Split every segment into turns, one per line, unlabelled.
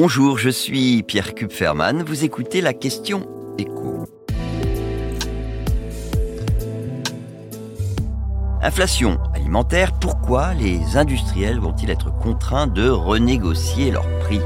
Bonjour, je suis Pierre Kupferman. Vous écoutez la question écho. Inflation alimentaire, pourquoi les industriels vont-ils être contraints de renégocier leurs prix?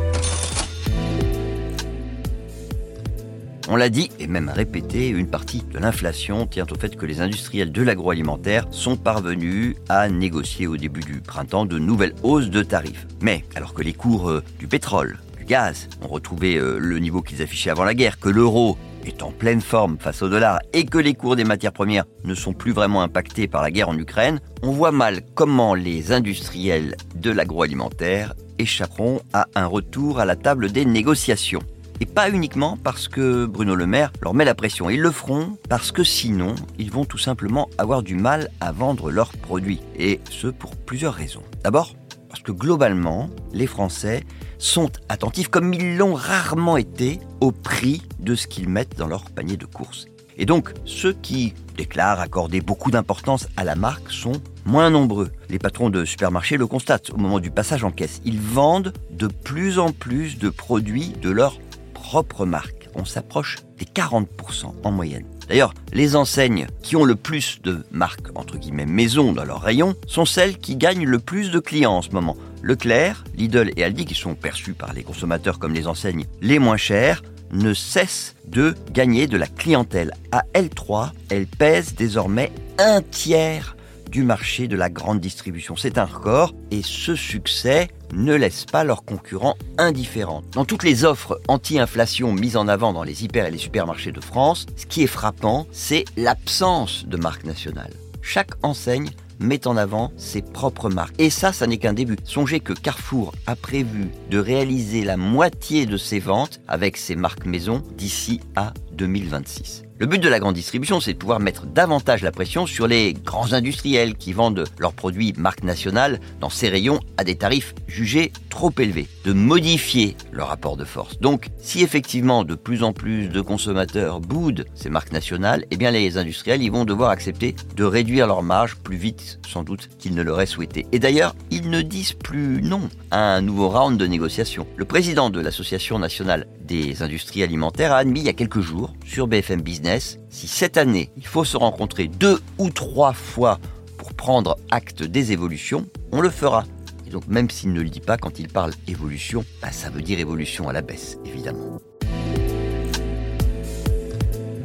On l'a dit et même répété, une partie de l'inflation tient au fait que les industriels de l'agroalimentaire sont parvenus à négocier au début du printemps de nouvelles hausses de tarifs. Mais alors que les cours euh, du pétrole, du gaz ont retrouvé euh, le niveau qu'ils affichaient avant la guerre, que l'euro est en pleine forme face au dollar et que les cours des matières premières ne sont plus vraiment impactés par la guerre en Ukraine, on voit mal comment les industriels de l'agroalimentaire échapperont à un retour à la table des négociations. Et pas uniquement parce que Bruno Le Maire leur met la pression. Ils le feront parce que sinon, ils vont tout simplement avoir du mal à vendre leurs produits. Et ce pour plusieurs raisons. D'abord, parce que globalement, les Français sont attentifs, comme ils l'ont rarement été, au prix de ce qu'ils mettent dans leur panier de courses. Et donc, ceux qui déclarent accorder beaucoup d'importance à la marque sont moins nombreux. Les patrons de supermarchés le constatent au moment du passage en caisse. Ils vendent de plus en plus de produits de leur propre marque. On s'approche des 40% en moyenne. D'ailleurs, les enseignes qui ont le plus de marques, entre guillemets, maison dans leur rayon, sont celles qui gagnent le plus de clients en ce moment. Leclerc, Lidl et Aldi, qui sont perçus par les consommateurs comme les enseignes les moins chères, ne cessent de gagner de la clientèle. À L3, elles pèsent désormais un tiers du marché de la grande distribution. C'est un record et ce succès ne laisse pas leurs concurrents indifférents. Dans toutes les offres anti-inflation mises en avant dans les hyper et les supermarchés de France, ce qui est frappant, c'est l'absence de marque nationale. Chaque enseigne met en avant ses propres marques. Et ça, ça n'est qu'un début. Songez que Carrefour a prévu de réaliser la moitié de ses ventes avec ses marques maison d'ici à 2026. Le but de la grande distribution, c'est de pouvoir mettre davantage la pression sur les grands industriels qui vendent leurs produits marque nationale dans ces rayons à des tarifs jugés trop élevés, de modifier leur rapport de force. Donc, si effectivement de plus en plus de consommateurs boudent ces marques nationales, eh bien les industriels vont devoir accepter de réduire leurs marges plus vite sans doute qu'ils ne l'auraient souhaité. Et d'ailleurs, ils ne disent plus non à un nouveau round de négociations. Le président de l'Association nationale des industries alimentaires a admis il y a quelques jours sur BFM Si cette année il faut se rencontrer deux ou trois fois pour prendre acte des évolutions, on le fera. Et donc même s'il ne le dit pas quand il parle évolution, bah, ça veut dire évolution à la baisse, évidemment.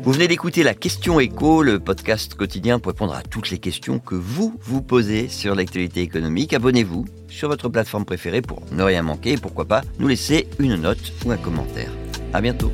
Vous venez d'écouter la question écho, le podcast quotidien pour répondre à toutes les questions que vous vous posez sur l'actualité économique. Abonnez-vous sur votre plateforme préférée pour ne rien manquer et pourquoi pas nous laisser une note ou un commentaire. À bientôt.